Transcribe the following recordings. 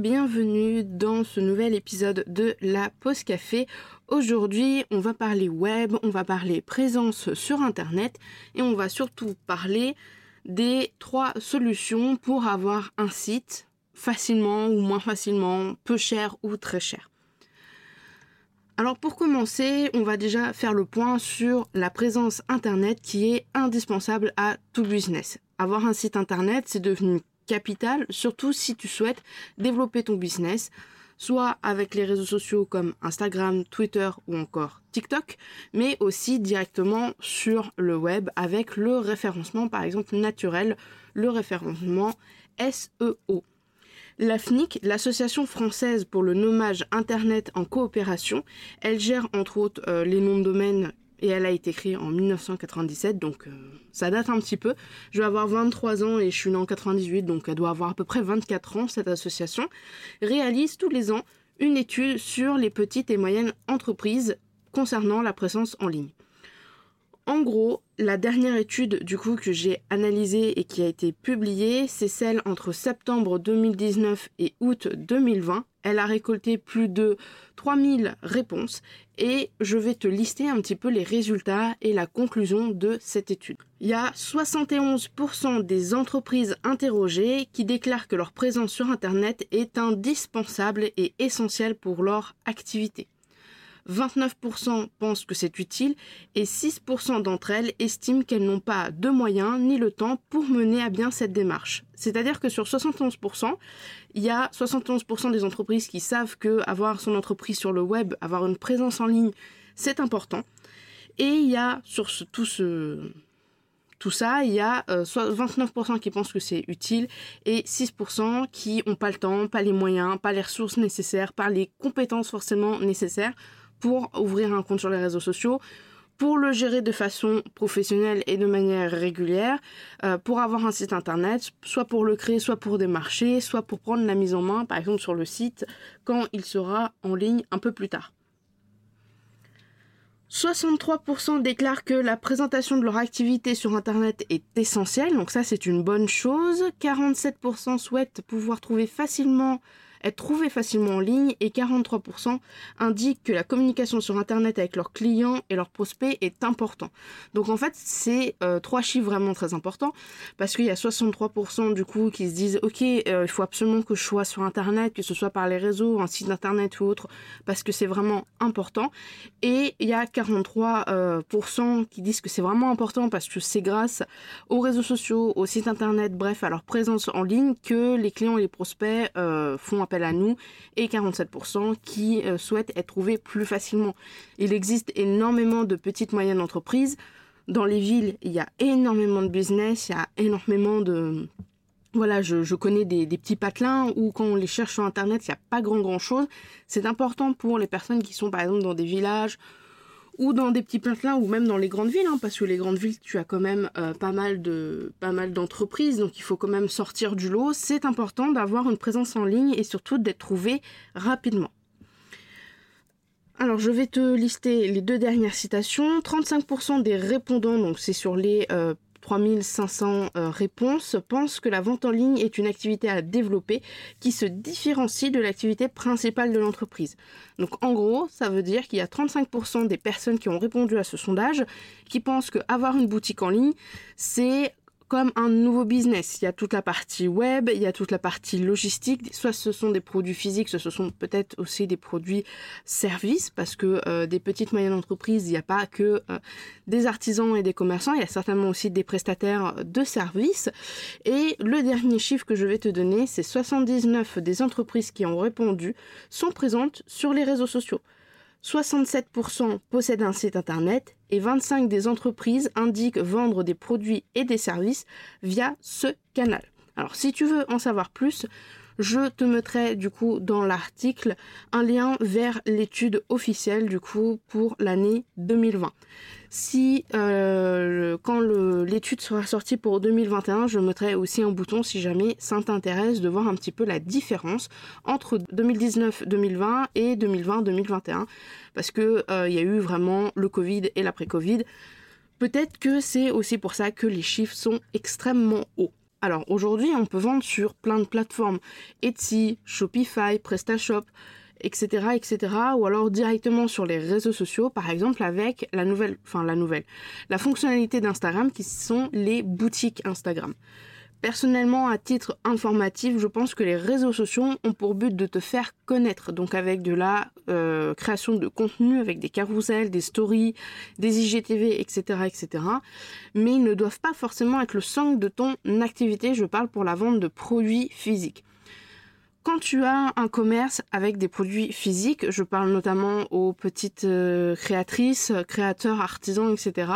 Bienvenue dans ce nouvel épisode de la pause café. Aujourd'hui, on va parler web, on va parler présence sur internet et on va surtout parler des trois solutions pour avoir un site facilement ou moins facilement, peu cher ou très cher. Alors pour commencer, on va déjà faire le point sur la présence internet qui est indispensable à tout business. Avoir un site internet, c'est devenu surtout si tu souhaites développer ton business, soit avec les réseaux sociaux comme Instagram, Twitter ou encore TikTok, mais aussi directement sur le web avec le référencement par exemple naturel, le référencement SEO. L'AFNIC, l'Association française pour le nommage Internet en coopération, elle gère entre autres euh, les noms de domaine et elle a été créée en 1997, donc euh, ça date un petit peu. Je vais avoir 23 ans et je suis née en 98, donc elle doit avoir à peu près 24 ans, cette association, réalise tous les ans une étude sur les petites et moyennes entreprises concernant la présence en ligne. En gros, la dernière étude du coup que j'ai analysée et qui a été publiée, c'est celle entre septembre 2019 et août 2020. Elle a récolté plus de 3000 réponses et je vais te lister un petit peu les résultats et la conclusion de cette étude. Il y a 71% des entreprises interrogées qui déclarent que leur présence sur Internet est indispensable et essentielle pour leur activité. 29% pensent que c'est utile et 6% d'entre elles estiment qu'elles n'ont pas de moyens ni le temps pour mener à bien cette démarche. C'est-à-dire que sur 71%, il y a 71% des entreprises qui savent que avoir son entreprise sur le web, avoir une présence en ligne, c'est important. Et il y a sur tout ce tout ça, il y a 29% euh, qui pensent que c'est utile et 6% qui n'ont pas le temps, pas les moyens, pas les ressources nécessaires, pas les compétences forcément nécessaires pour ouvrir un compte sur les réseaux sociaux, pour le gérer de façon professionnelle et de manière régulière, euh, pour avoir un site internet, soit pour le créer, soit pour démarcher, soit pour prendre la mise en main, par exemple sur le site, quand il sera en ligne un peu plus tard. 63% déclarent que la présentation de leur activité sur Internet est essentielle, donc ça c'est une bonne chose. 47% souhaitent pouvoir trouver facilement être trouvés facilement en ligne et 43% indiquent que la communication sur Internet avec leurs clients et leurs prospects est important. Donc en fait, c'est euh, trois chiffres vraiment très importants parce qu'il y a 63% du coup qui se disent ok, euh, il faut absolument que je sois sur Internet, que ce soit par les réseaux, un site Internet ou autre, parce que c'est vraiment important. Et il y a 43% euh, qui disent que c'est vraiment important parce que c'est grâce aux réseaux sociaux, aux sites Internet, bref, à leur présence en ligne que les clients et les prospects font à nous et 47% qui euh, souhaitent être trouvés plus facilement. Il existe énormément de petites moyennes entreprises. Dans les villes, il y a énormément de business, il y a énormément de... Voilà, je, connais des, des, petits patelins où quand on les cherche sur Internet, il n'y a pas grand grand chose. C'est important pour les personnes qui sont par exemple dans des villages ou dans des petits patelins ou même dans les grandes villes, hein, parce que les grandes villes, tu as quand même euh, pas mal de d'entreprises, donc il faut quand même sortir du lot. C'est important d'avoir une présence en ligne et surtout d'être trouvé rapidement. Alors je vais te lister les deux dernières citations. 35% des répondants, donc c'est sur les euh, 3500 euh, réponses pensent que la vente en ligne est une activité à développer qui se différencie de l'activité principale de l'entreprise. Donc en gros, ça veut dire qu'il y a 35% des personnes qui ont répondu à ce sondage qui pensent qu'avoir une boutique en ligne, c'est comme un nouveau business. Il y a toute la partie web, il y a toute la partie logistique. Soit ce sont des produits physiques, ce sont peut-être aussi des produits services, parce que euh, des petites moyennes entreprises, il n'y a pas que euh, des artisans et des commerçants, il y a certainement aussi des prestataires de services. Et le dernier chiffre que je vais te donner, c'est 79 des entreprises qui ont répondu sont présentes sur les réseaux sociaux. 67% possèdent un site internet et 25 des entreprises indiquent vendre des produits et des services via ce canal. Alors si tu veux en savoir plus, Je te mettrai du coup dans l'article un lien vers l'étude officielle du coup pour l'année 2020. Si euh, quand l'étude sera sortie pour 2021, je mettrai aussi un bouton si jamais ça t'intéresse de voir un petit peu la différence entre 2019-2020 et 2020-2021 parce que euh, il y a eu vraiment le Covid et l'après-Covid. Peut-être que c'est aussi pour ça que les chiffres sont extrêmement hauts. Alors aujourd'hui, on peut vendre sur plein de plateformes Etsy, Shopify, PrestaShop, etc., etc. Ou alors directement sur les réseaux sociaux, par exemple avec la nouvelle, enfin la nouvelle, la fonctionnalité d'Instagram qui sont les boutiques Instagram. Personnellement, à titre informatif, je pense que les réseaux sociaux ont pour but de te faire connaître, donc avec de la euh, création de contenu, avec des carousels, des stories, des IGTV, etc., etc. Mais ils ne doivent pas forcément être le centre de ton activité. Je parle pour la vente de produits physiques quand tu as un commerce avec des produits physiques, je parle notamment aux petites euh, créatrices, créateurs, artisans, etc.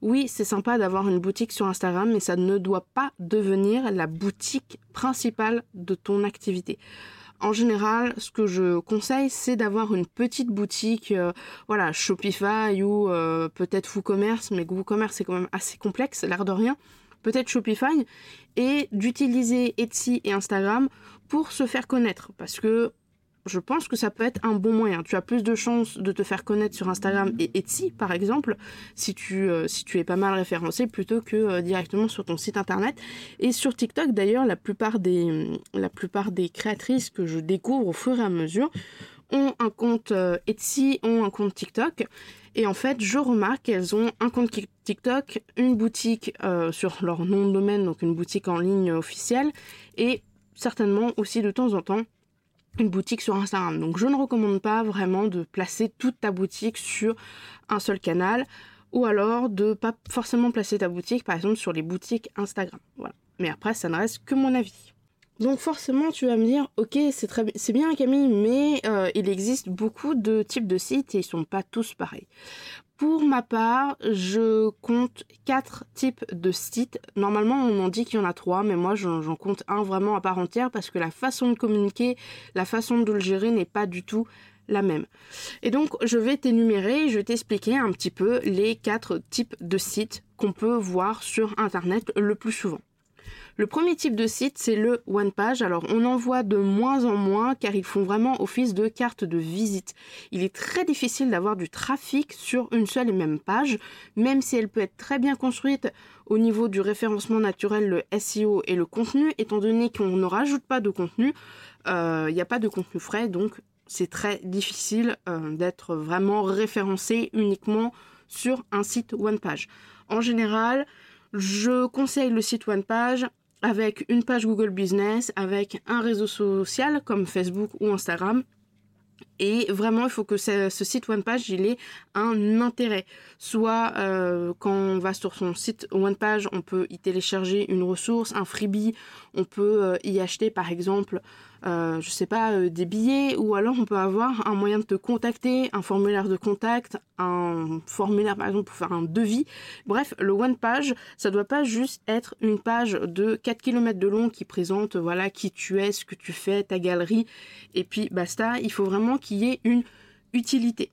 Oui, c'est sympa d'avoir une boutique sur Instagram, mais ça ne doit pas devenir la boutique principale de ton activité. En général, ce que je conseille, c'est d'avoir une petite boutique, euh, voilà, Shopify ou euh, peut-être WooCommerce, mais WooCommerce c'est quand même assez complexe, l'air de rien. Peut-être Shopify et d'utiliser Etsy et Instagram pour se faire connaître parce que je pense que ça peut être un bon moyen. Tu as plus de chances de te faire connaître sur Instagram et Etsy, par exemple, si tu, euh, si tu es pas mal référencé, plutôt que euh, directement sur ton site internet. Et sur TikTok, d'ailleurs, la plupart des, la plupart des créatrices que je découvre au fur et à mesure ont un compte euh, Etsy, ont un compte TikTok. Et en fait, je remarque qu'elles ont un compte TikTok, une boutique sur leur nom de domaine, donc une boutique en ligne officielle, et certainement aussi de temps en temps une boutique sur Instagram. Donc je ne recommande pas vraiment de placer toute ta boutique sur un seul canal ou alors de pas forcément placer ta boutique par exemple sur les boutiques Instagram. Voilà. Mais après ça ne reste que mon avis. Donc forcément tu vas me dire ok c'est très c'est bien Camille mais euh, il existe beaucoup de types de sites et ils sont pas tous pareils. Pour ma part, je compte quatre types de sites. Normalement, on en dit qu'il y en a trois, mais moi, j'en compte un vraiment à part entière parce que la façon de communiquer, la façon de le gérer n'est pas du tout la même. Et donc, je vais t'énumérer, je vais t'expliquer un petit peu les quatre types de sites qu'on peut voir sur Internet le plus souvent. Le premier type de site, c'est le one page. Alors, on en voit de moins en moins car ils font vraiment office de carte de visite. Il est très difficile d'avoir du trafic sur une seule et même page, même si elle peut être très bien construite au niveau du référencement naturel, le SEO et le contenu, étant donné qu'on ne rajoute pas de contenu, euh, il n'y a pas de contenu frais, donc c'est très difficile euh, d'être vraiment référencé uniquement sur un site one page. En général, je conseille le site one page avec une page Google Business, avec un réseau social comme Facebook ou Instagram. Et vraiment, il faut que ce, site one page il ait un intérêt. Soit euh, quand on va sur son site one page, on peut y télécharger une ressource, un freebie, on peut euh, y acheter par exemple euh, je sais pas, des billets, ou alors on peut avoir un moyen de te contacter, un formulaire de contact, un formulaire par exemple pour faire un devis. Bref, le one page, ça doit pas juste être une page de 4 km de long qui présente voilà qui tu es, ce que tu fais, ta galerie, et puis basta. Il faut vraiment qu'il y ait une utilité.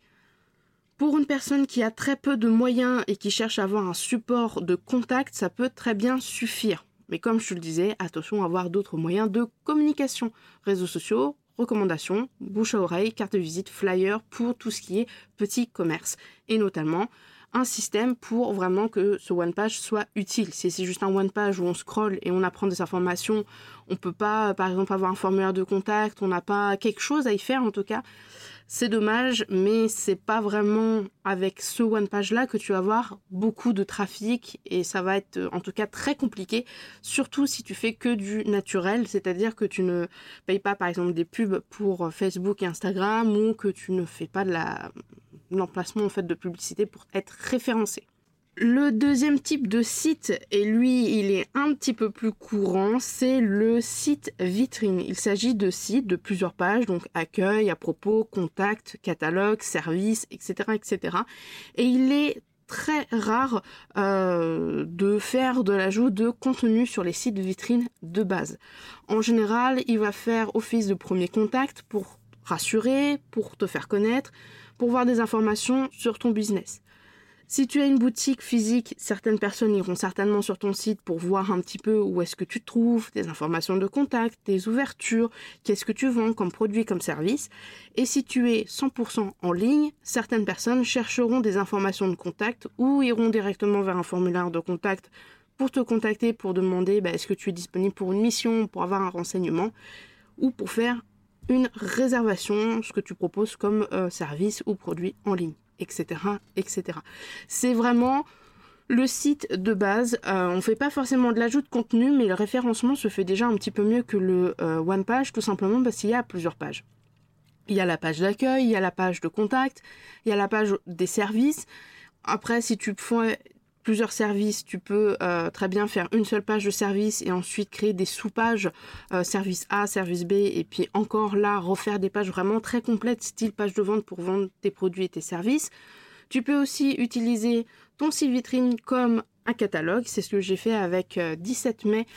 Pour une personne qui a très peu de moyens et qui cherche à avoir un support de contact, ça peut très bien suffire. Mais comme je te le disais, attention à avoir d'autres moyens de communication. Réseaux sociaux, recommandations, bouche à oreille, carte de visite, flyer pour tout ce qui est petit commerce. Et notamment un système pour vraiment que ce one page soit utile. Si c'est juste un one page où on scrolle et on apprend des informations, on peut pas par exemple avoir un formulaire de contact, on n'a pas quelque chose à y faire en tout cas. C'est dommage, mais c'est pas vraiment avec ce one page là que tu vas avoir beaucoup de trafic et ça va être en tout cas très compliqué, surtout si tu fais que du naturel, c'est-à-dire que tu ne payes pas par exemple des pubs pour Facebook et Instagram ou que tu ne fais pas de l'emplacement en fait de publicité pour être référencé. Le deuxième type de site, et lui il est un petit peu plus courant, c'est le site vitrine. Il s'agit de sites de plusieurs pages, donc accueil, à propos, contact, catalogue, service, etc. etc. Et il est très rare euh, de faire de l'ajout de contenu sur les sites vitrines de base. En général, il va faire office de premier contact pour rassurer, pour te faire connaître, pour voir des informations sur ton business. Si tu as une boutique physique, certaines personnes iront certainement sur ton site pour voir un petit peu où est-ce que tu te trouves, des informations de contact, des ouvertures, qu'est-ce que tu vends comme produit, comme service. Et si tu es 100% en ligne, certaines personnes chercheront des informations de contact ou iront directement vers un formulaire de contact pour te contacter, pour demander bah, est-ce que tu es disponible pour une mission, pour avoir un renseignement ou pour faire une réservation, ce que tu proposes comme euh, service ou produit en ligne etc. etc. C'est vraiment le site de base. Euh, on ne fait pas forcément de l'ajout de contenu, mais le référencement se fait déjà un petit peu mieux que le euh, one page, tout simplement parce qu'il y a plusieurs pages. Il y a la page d'accueil, il y a la page de contact, il y a la page des services. Après, si tu fais plusieurs services, tu peux euh, très bien faire une seule page de service et ensuite créer des sous-pages euh, service A, service B et puis encore là refaire des pages vraiment très complètes style page de vente pour vendre tes produits et tes services. Tu peux aussi utiliser ton site vitrine comme un catalogue. C'est ce que j'ai fait avec 17 euh, mai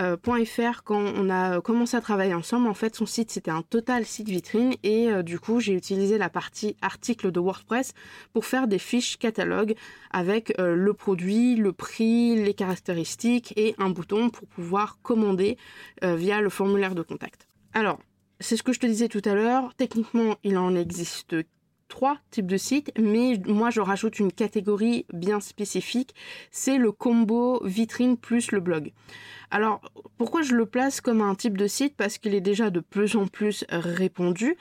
euh, .fr quand on a commencé à travailler ensemble. En fait, son site c'était un total site vitrine et euh, du coup j'ai utilisé la partie article de WordPress pour faire des fiches catalogue avec le produit, le prix, les caractéristiques et un bouton pour pouvoir commander via le formulaire de contact. Alors, c'est ce que je te disais tout à l'heure. Techniquement, il en existe trois types de sites, mais moi je rajoute une catégorie bien spécifique, c'est le combo vitrine plus le blog. Alors pourquoi je le place comme un type de site? Parce qu'il est déjà de plus en plus répandu,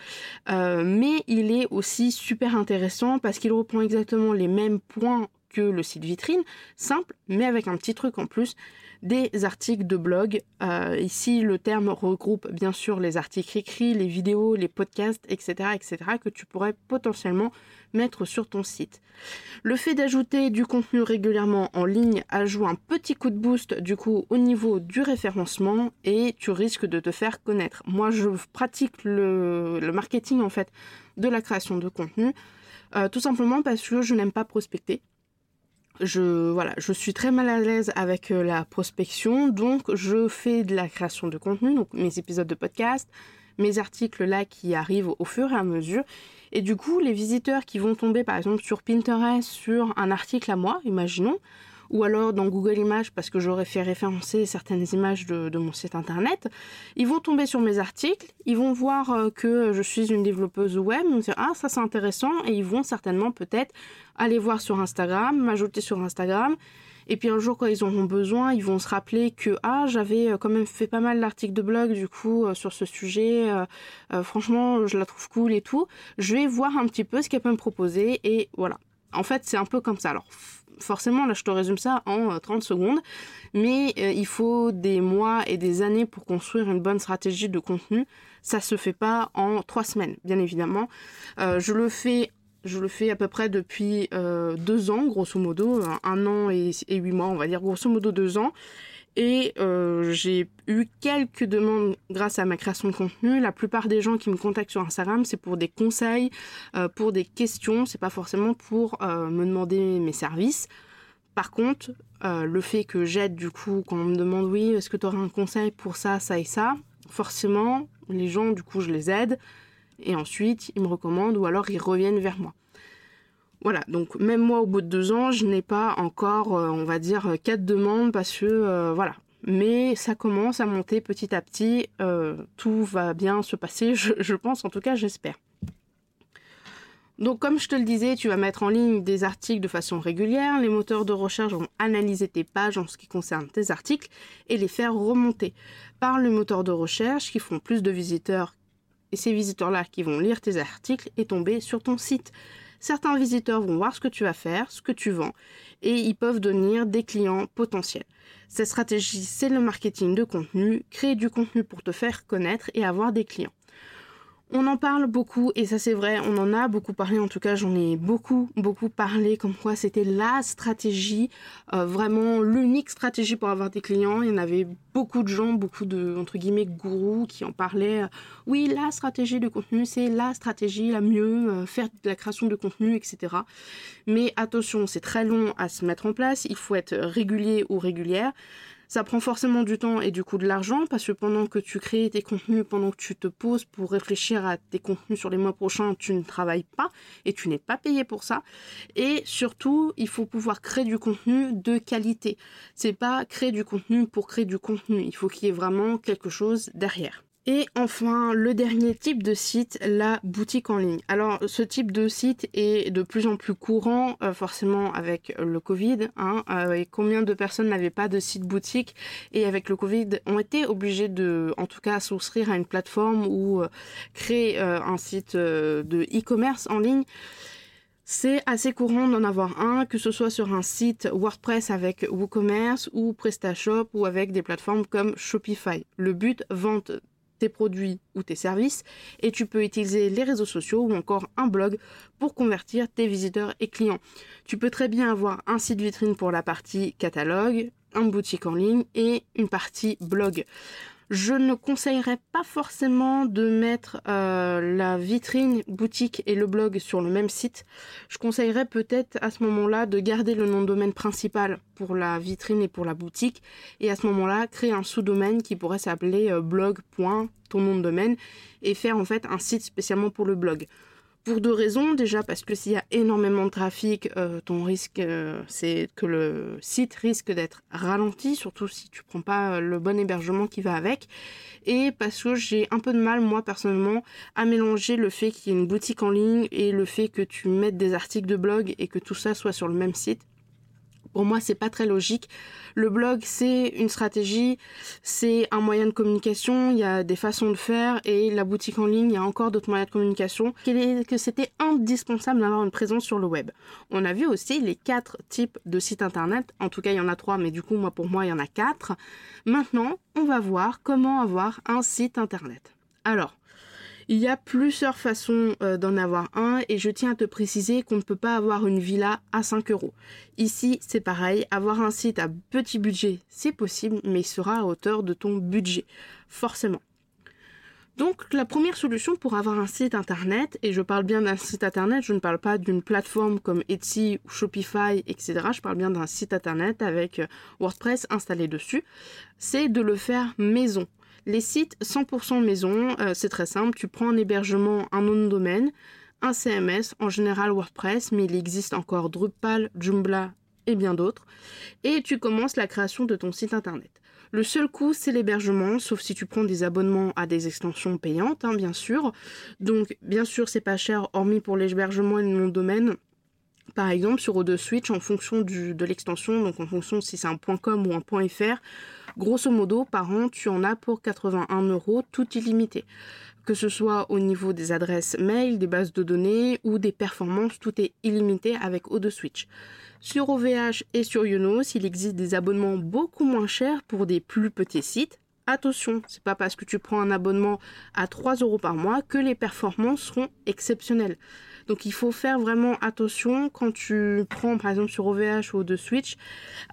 euh, mais il est aussi super intéressant parce qu'il reprend exactement les mêmes points que le site vitrine, simple, mais avec un petit truc en plus, des articles de blog. Euh, ici, le terme regroupe bien sûr les articles écrits, les vidéos, les podcasts, etc., etc., que tu pourrais potentiellement mettre sur ton site. Le fait d'ajouter du contenu régulièrement en ligne ajoute un petit coup de boost du coup au niveau du référencement et tu risques de te faire connaître. Moi, je pratique le, marketing en fait de la création de contenu. Euh, tout simplement parce que je n'aime pas prospecter je suis très mal à l'aise avec euh, la prospection, donc je fais de la création de contenu, donc mes épisodes de podcast, mes articles là qui arrivent au fur et à mesure. Et du coup, les visiteurs qui vont tomber par exemple sur Pinterest sur un article à moi, imaginons, ou alors dans Google Images parce que j'aurais fait référencer certaines images de, mon site internet. Ils vont tomber sur mes articles, ils vont voir euh, que je suis une développeuse web, ils vont dire ah ça c'est intéressant et ils vont certainement peut-être aller voir sur Instagram, m'ajouter sur Instagram. Et puis un jour, quand ils auront besoin, ils vont se rappeler que ah j'avais euh, quand même fait pas mal d'articles de blog du coup euh, sur ce sujet. franchement, je la trouve cool et tout. Je vais voir un petit peu ce qu'elle peut me proposer et voilà. En fait, c'est un peu comme ça. Alors forcément, là, je te résume ça en 30 euh, secondes, mais euh, il faut des mois et des années pour construire une bonne stratégie de contenu. Ça se fait pas en trois semaines, bien évidemment. Euh, je le fais je le fais à peu près depuis deux ans, grosso modo, un an et, huit mois, on va dire, grosso modo deux ans. Et euh, j'ai eu quelques demandes grâce à ma création de contenu. La plupart des gens qui me contactent sur Instagram, c'est pour des conseils, euh, pour des questions. C'est pas forcément pour euh, me demander mes services. Par contre, le fait que j'aide du coup, quand on me demande oui, est-ce que tu aurais un conseil pour ça, ça et ça, forcément, les gens, du coup, je les aide. Et ensuite, ils me recommandent ou alors ils reviennent vers moi. Voilà, donc même moi au bout de deux ans, je n'ai pas encore, euh, on va dire, euh, quatre demandes parce que euh, voilà. Mais ça commence à monter petit à petit, tout va bien se passer, je, pense, en tout cas j'espère. Donc comme je te le disais, tu vas mettre en ligne des articles de façon régulière, les moteurs de recherche vont analyser tes pages en ce qui concerne tes articles et les faire remonter par le moteur de recherche qui font plus de visiteurs et ces visiteurs-là qui vont lire tes articles et tomber sur ton site. Certains visiteurs vont voir ce que tu vas faire, ce que tu vends, et ils peuvent devenir des clients potentiels. Cette stratégie, c'est le marketing de contenu, créer du contenu pour te faire connaître et avoir des clients. On en parle beaucoup et ça c'est vrai, on en a beaucoup parlé, en tout cas j'en ai beaucoup beaucoup parlé comme quoi c'était la stratégie, euh, vraiment l'unique stratégie pour avoir des clients. Il y en avait beaucoup de gens, beaucoup de entre guillemets gourous qui en parlaient. oui, la stratégie de contenu c'est la stratégie la mieux, euh, faire de la création de contenu, etc. Mais attention, c'est très long à se mettre en place, il faut être régulier ou régulière. Ça prend forcément du temps et du coup de l'argent parce que pendant que tu crées tes contenus, pendant que tu te poses pour réfléchir à tes contenus sur les mois prochains, tu ne travailles pas et tu n'es pas payé pour ça. Et surtout, il faut pouvoir créer du contenu de qualité. C'est pas créer du contenu pour créer du contenu. Il faut qu'il y ait vraiment quelque chose derrière. Et enfin, le dernier type de site, la boutique en ligne. Alors, ce type de site est de plus en plus courant, euh, forcément avec le Covid. Hein, euh, combien de personnes n'avaient pas de site boutique et avec le Covid ont été obligés de, en tout cas, souscrire à une plateforme ou euh, créer un site de e-commerce en ligne. C'est assez courant d'en avoir un, que ce soit sur un site WordPress avec WooCommerce ou PrestaShop ou avec des plateformes comme Shopify. Le but, vente tes produits ou tes services et tu peux utiliser les réseaux sociaux ou encore un blog pour convertir tes visiteurs et clients. Tu peux très bien avoir un site vitrine pour la partie catalogue, un boutique en ligne et une partie blog je ne conseillerais pas forcément de mettre euh, la vitrine boutique et le blog sur le même site. Je conseillerais peut-être à ce moment-là de garder le nom de domaine principal pour la vitrine et pour la boutique et à ce moment-là créer un sous-domaine qui pourrait s'appeler euh, blog. ton nom de domaine et faire en fait un site spécialement pour le blog. Pour deux raisons. Déjà parce que s'il y a énormément de trafic, euh, ton risque euh, c'est que le site risque d'être ralenti, surtout si tu prends pas euh, le bon hébergement qui va avec. Et parce que j'ai un peu de mal moi personnellement à mélanger le fait qu'il y ait une boutique en ligne et le fait que tu mettes des articles de blog et que tout ça soit sur le même site. Pour moi, c'est pas très logique. Le blog, c'est une stratégie, c'est un moyen de communication, il y a des façons de faire, et la boutique en ligne, il y a encore d'autres moyens de communication, que c'était indispensable d'avoir une présence sur le web. On a vu aussi les quatre types de sites internet, en tout cas il y en a trois, mais du coup, moi, pour moi, il y en a quatre. Maintenant, on va voir comment avoir un site internet. Alors, il y a plusieurs façons euh, d'en avoir un et je tiens à te préciser qu'on ne peut pas avoir une villa à 5 euros. Ici, c'est pareil, avoir un site à petit budget, c'est possible, mais il sera à hauteur de ton budget, forcément. Donc la première solution pour avoir un site internet, et je parle bien d'un site internet, je ne parle pas d'une plateforme comme Etsy ou Shopify, etc. Je parle bien d'un site internet avec euh, WordPress installé dessus, c'est de le faire maison. Les sites 100% maison, euh, c'est très simple. Tu prends un hébergement, un nom de domaine, un CMS, en général WordPress, mais il existe encore Drupal, Joomla et bien d'autres. Et tu commences la création de ton site internet. Le seul coût, c'est l'hébergement, sauf si tu prends des abonnements à des extensions payantes, hein, bien sûr. Donc, bien sûr, c'est pas cher, hormis pour l'hébergement et le nom de domaine. Par exemple, sur O2 Switch, en fonction de l'extension, donc en fonction si c'est un .com ou un .fr, grosso modo, par an, tu en as pour 81 euros, tout illimité. Que ce soit au niveau des adresses mail, des bases de données ou des performances, tout est illimité avec O2 Switch. Sur OVH et sur Yonos, il existe des abonnements beaucoup moins chers pour des plus petits sites. Attention, c'est pas parce que tu prends un abonnement à 3 euros par mois que les performances seront exceptionnelles. Donc il faut faire vraiment attention quand tu prends par exemple sur OVH ou de Switch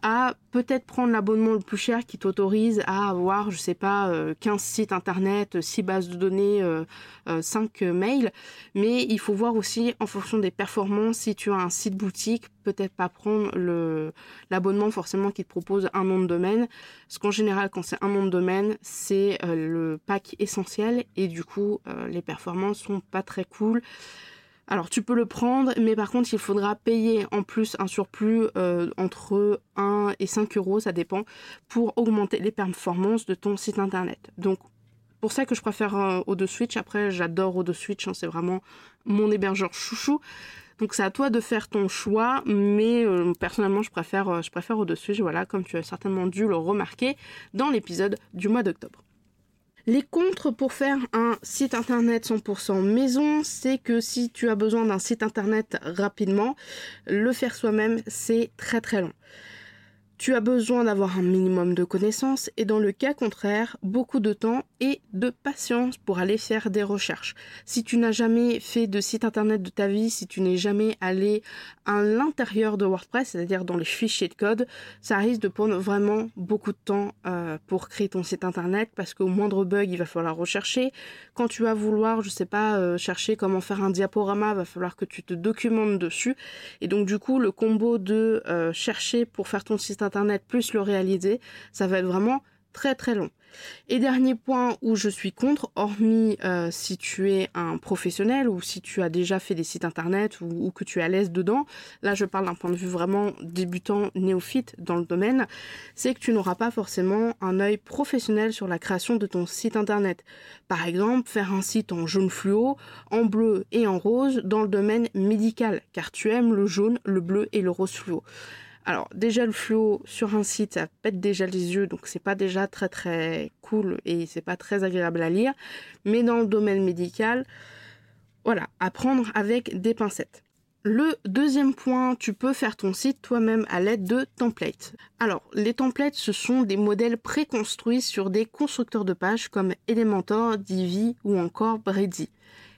à peut-être prendre l'abonnement le plus cher qui t'autorise à avoir, je sais pas, 15 euh, sites internet, 6 bases de données, 5 euh, euh, mails. Mais il faut voir aussi en fonction des performances, si tu as un site boutique, peut-être pas prendre l'abonnement forcément qui te propose un nom de domaine. Parce qu'en général, quand c'est un nom de domaine, c'est le pack essentiel et du coup, les performances sont pas très cool. Alors tu peux le prendre, mais par contre il faudra payer en plus un surplus euh, entre 1 et 5 euros, ça dépend, pour augmenter les performances de ton site internet. Donc pour ça que je préfère euh, O2 Switch. Après j'adore O2 Switch, hein, c'est vraiment mon hébergeur chouchou. Donc c'est à toi de faire ton choix, mais euh, personnellement je préfère, je préfère O2 Switch, voilà, comme tu as certainement dû le remarquer dans l'épisode du mois d'octobre. Les contres pour faire un site internet 100% maison, c'est que si tu as besoin d'un site internet rapidement, le faire soi-même, c'est très très long. Tu as besoin d'avoir un minimum de connaissances et dans le cas contraire, beaucoup de temps et de patience pour aller faire des recherches. Si tu n'as jamais fait de site internet de ta vie, si tu n'es jamais allé à l'intérieur de WordPress, c'est-à-dire dans les fichiers de code, ça risque de prendre vraiment beaucoup de temps euh, pour créer ton site internet parce qu'au moindre bug, il va falloir rechercher. Quand tu vas vouloir, je sais pas, euh, chercher comment faire un diaporama, il va falloir que tu te documentes dessus. Et donc du coup, le combo de euh, chercher pour faire ton site internet plus le réaliser, ça va être vraiment très très long. Et dernier point où je suis contre, hormis euh, si tu es un professionnel ou si tu as déjà fait des sites internet ou, que tu es à l'aise dedans, là je parle d'un point de vue vraiment débutant, néophyte dans le domaine, c'est que tu n'auras pas forcément un œil professionnel sur la création de ton site internet. Par exemple, faire un site en jaune fluo, en bleu et en rose dans le domaine médical, car tu aimes le jaune, le bleu et le rose fluo. Alors déjà le fluo sur un site ça pète déjà les yeux donc c'est pas déjà très très cool et c'est pas très agréable à lire. Mais dans le domaine médical, voilà, apprendre avec des pincettes. Le deuxième point, tu peux faire ton site toi-même à l'aide de templates. Alors, les templates, ce sont des modèles préconstruits sur des constructeurs de pages comme Elementor, Divi ou encore Brady.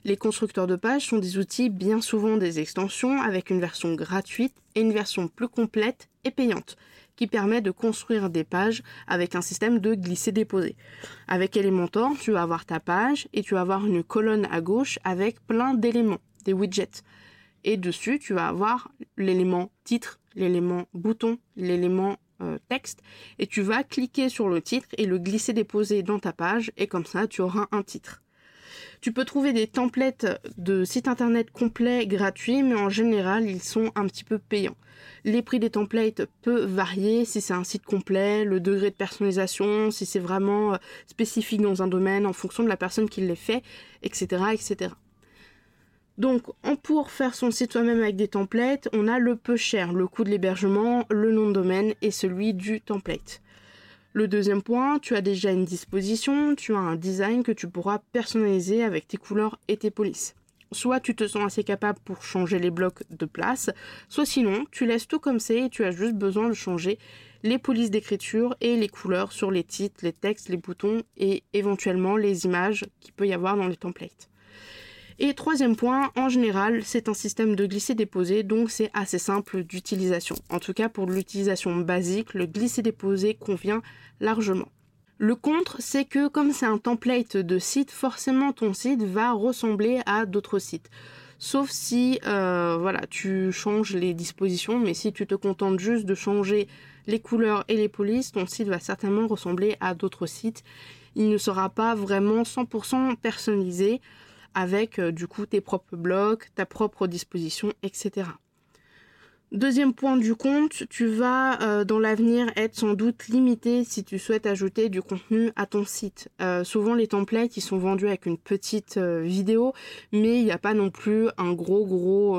Les constructeurs de pages sont des outils bien souvent des extensions avec une version gratuite et une version plus complète et payante qui permet de construire des pages avec un système de glisser-déposer. Avec Elementor, tu vas avoir ta page et tu vas avoir une colonne à gauche avec plein d'éléments, des widgets. Et dessus, tu vas avoir l'élément titre, l'élément bouton, l'élément euh, texte. Et tu vas cliquer sur le titre et le glisser-déposer dans ta page. Et comme ça, tu auras un titre. Tu peux trouver des templates de sites internet complets gratuits, mais en général, ils sont un petit peu payants. Les prix des templates peuvent varier si c'est un site complet, le degré de personnalisation, si c'est vraiment euh, spécifique dans un domaine en fonction de la personne qui les fait, etc., etc. Donc, pour faire son site soi-même avec des templates, on a le peu cher, le coût de l'hébergement, le nom de domaine et celui du template. Le deuxième point, tu as déjà une disposition, tu as un design que tu pourras personnaliser avec tes couleurs et tes polices. Soit tu te sens assez capable pour changer les blocs de place, soit sinon tu laisses tout comme c'est et tu as juste besoin de changer les polices d'écriture et les couleurs sur les titres, les textes, les boutons et éventuellement les images qu'il peut y avoir dans les templates. Et troisième point, en général, c'est un système de glisser-déposer, donc c'est assez simple d'utilisation. En tout cas, pour l'utilisation basique, le glisser-déposer convient largement. Le contre, c'est que comme c'est un template de site, forcément ton site va ressembler à d'autres sites. Sauf si euh, voilà, tu changes les dispositions, mais si tu te contentes juste de changer les couleurs et les polices, ton site va certainement ressembler à d'autres sites. Il ne sera pas vraiment 100% personnalisé avec euh, du coup tes propres blocs, ta propre disposition, etc. Deuxième point du compte, tu vas euh, dans l'avenir être sans doute limité si tu souhaites ajouter du contenu à ton site. Euh, souvent les templates ils sont vendus avec une petite euh, vidéo, mais il n'y a pas non plus un gros gros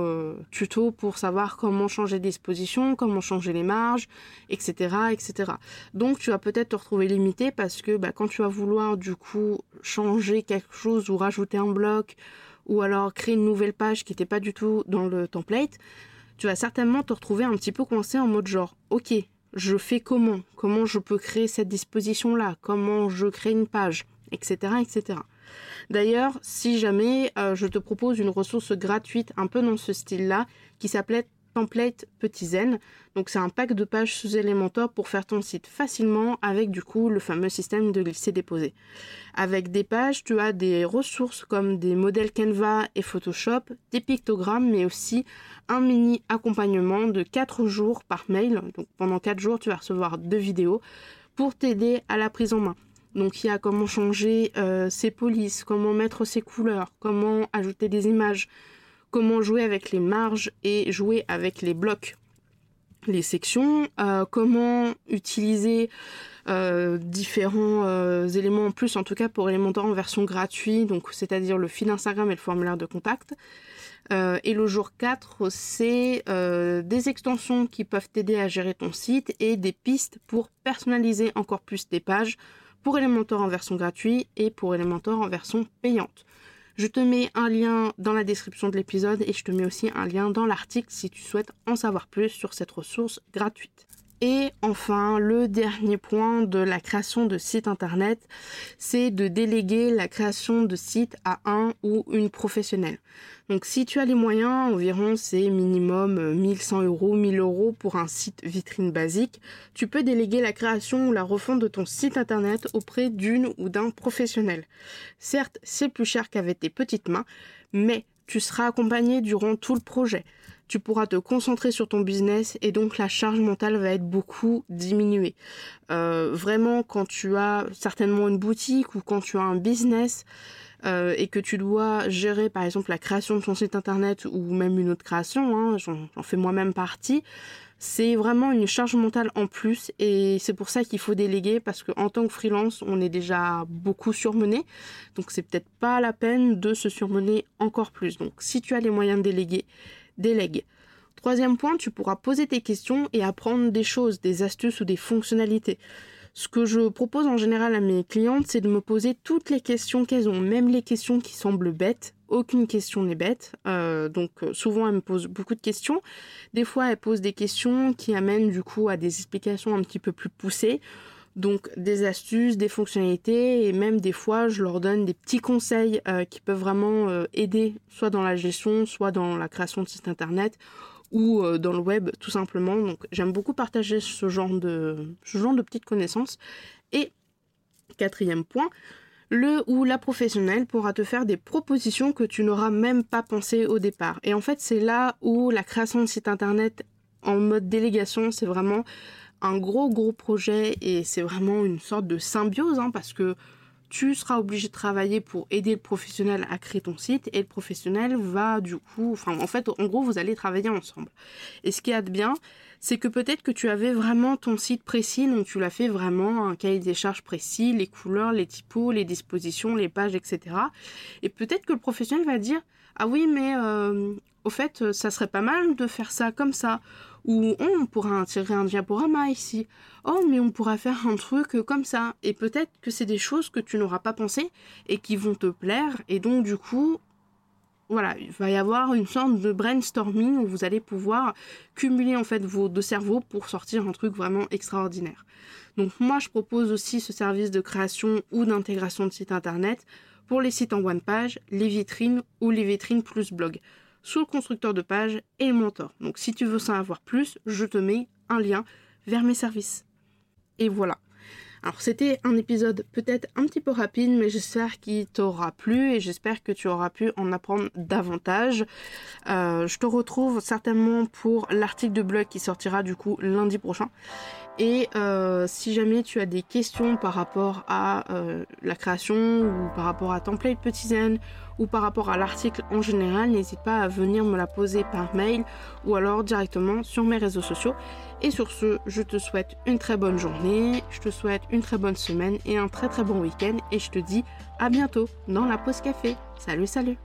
tuto pour savoir comment changer des dispositions, comment changer les marges, etc. etc. Donc tu vas peut-être te retrouver limité parce que bah, quand tu vas vouloir du coup changer quelque chose ou rajouter un bloc ou alors créer une nouvelle page qui n'était pas du tout dans le template, tu vas certainement te retrouver un petit peu coincé en mode genre, ok, je fais comment? Comment je peux créer cette disposition-là? Comment je crée une page? Etc. etc. D'ailleurs, si jamais euh, je te propose une ressource gratuite un peu dans ce style-là, qui s'appelait template Petit Zen. Donc c'est un pack de pages sous Elementor pour faire ton site facilement avec du coup le fameux système de glisser-déposer. Avec des pages, tu as des ressources comme des modèles Canva et Photoshop, des pictogrammes, mais aussi un mini accompagnement de 4 jours par mail. Donc pendant 4 jours, tu vas recevoir deux vidéos pour t'aider à la prise en main. Donc il y a comment changer euh, ses polices, comment mettre ses couleurs, comment ajouter des images, comment jouer avec les marges et jouer avec les blocs, les sections, euh, comment utiliser euh, différents euh, éléments en plus, en tout cas pour Elementor en version gratuite, donc c'est-à-dire le fil Instagram et le formulaire de contact. et le jour 4, c'est des extensions qui peuvent t'aider à gérer ton site et des pistes pour personnaliser encore plus tes pages pour Elementor en version gratuite et pour Elementor en version payante. Je te mets un lien dans la description de l'épisode et je te mets aussi un lien dans l'article si tu souhaites en savoir plus sur cette ressource gratuite. Et enfin, le dernier point de la création de site internet, c'est de déléguer la création de site à un ou une professionnelle. Donc si tu as les moyens, environ c'est minimum 1100 euros, 1000 euros pour un site vitrine basique, tu peux déléguer la création ou la refonte de ton site internet auprès d'une ou d'un professionnel. Certes, c'est plus cher qu'avec tes petites mains, mais tu seras accompagné durant tout le projet tu pourras te concentrer sur ton business et donc la charge mentale va être beaucoup diminuée. Euh, vraiment, quand tu as certainement une boutique ou quand tu as un business euh, et que tu dois gérer par exemple la création de ton site internet ou même une autre création, hein, j'en fais moi-même partie, c'est vraiment une charge mentale en plus et c'est pour ça qu'il faut déléguer parce qu'en tant que freelance, on est déjà beaucoup surmené. Donc c'est peut-être pas la peine de se surmener encore plus. Donc si tu as les moyens de déléguer, délègue. Troisième point, tu pourras poser tes questions et apprendre des choses, des astuces ou des fonctionnalités. Ce que je propose en général à mes clientes, c'est de me poser toutes les questions qu'elles ont, même les questions qui semblent bêtes. Aucune question n'est bête, euh, donc euh, souvent elles me posent beaucoup de questions. Des fois elles posent des questions qui amènent du coup à des explications un petit peu plus poussées. Donc des astuces, des fonctionnalités et même des fois je leur donne des petits conseils euh, qui peuvent vraiment euh, aider soit dans la gestion, soit dans la création de sites internet ou euh, dans le web tout simplement. Donc j'aime beaucoup partager ce genre de ce de petites connaissances. Et quatrième point, le ou la professionnelle pourra te faire des propositions que tu n'auras même pas pensé au départ. Et en fait, c'est là où la création de site internet en mode délégation, c'est vraiment un gros gros projet et c'est vraiment une sorte de symbiose hein, parce que tu seras obligé de travailler pour aider le professionnel à créer ton site et le professionnel va du coup, enfin en fait en gros vous allez travailler ensemble. Et ce qui est bien, c'est que peut-être que tu avais vraiment ton site précis, donc tu l'as fait vraiment un cahier des charges précis, les couleurs, les typos, les dispositions, les pages, etc. Et peut-être que le professionnel va dire ah oui mais euh, au fait ça serait pas mal de faire ça comme ça ou oh, on pourra insérer un diaporama ici. Oh, mais on pourra faire un truc comme ça. Et peut-être que c'est des choses que tu n'auras pas pensé et qui vont te plaire. Et donc, du coup, voilà, il va y avoir une sorte de brainstorming où vous allez pouvoir cumuler en fait vos deux cerveaux pour sortir un truc vraiment extraordinaire. Donc moi, je propose aussi ce service de création ou d'intégration de site internet pour les sites en one page, les vitrines ou les vitrines plus blog sous le constructeur de page et mentor. Donc si tu veux en savoir plus, je te mets un lien vers mes services. Et voilà. Alors c'était un épisode peut-être un petit peu rapide, mais j'espère qu'il t'aura plu et j'espère que tu auras pu en apprendre davantage. Euh, je te retrouve certainement pour l'article de blog qui sortira du coup lundi prochain. Et euh, si jamais tu as des questions par rapport à euh, la création ou par rapport à Template Petizen ou par rapport à l'article en général, n'hésite pas à venir me la poser par mail ou alors directement sur mes réseaux sociaux. Et sur ce, je te souhaite une très bonne journée, je te souhaite une très bonne semaine et un très très bon week-end et je te dis à bientôt dans la pause café. Salut salut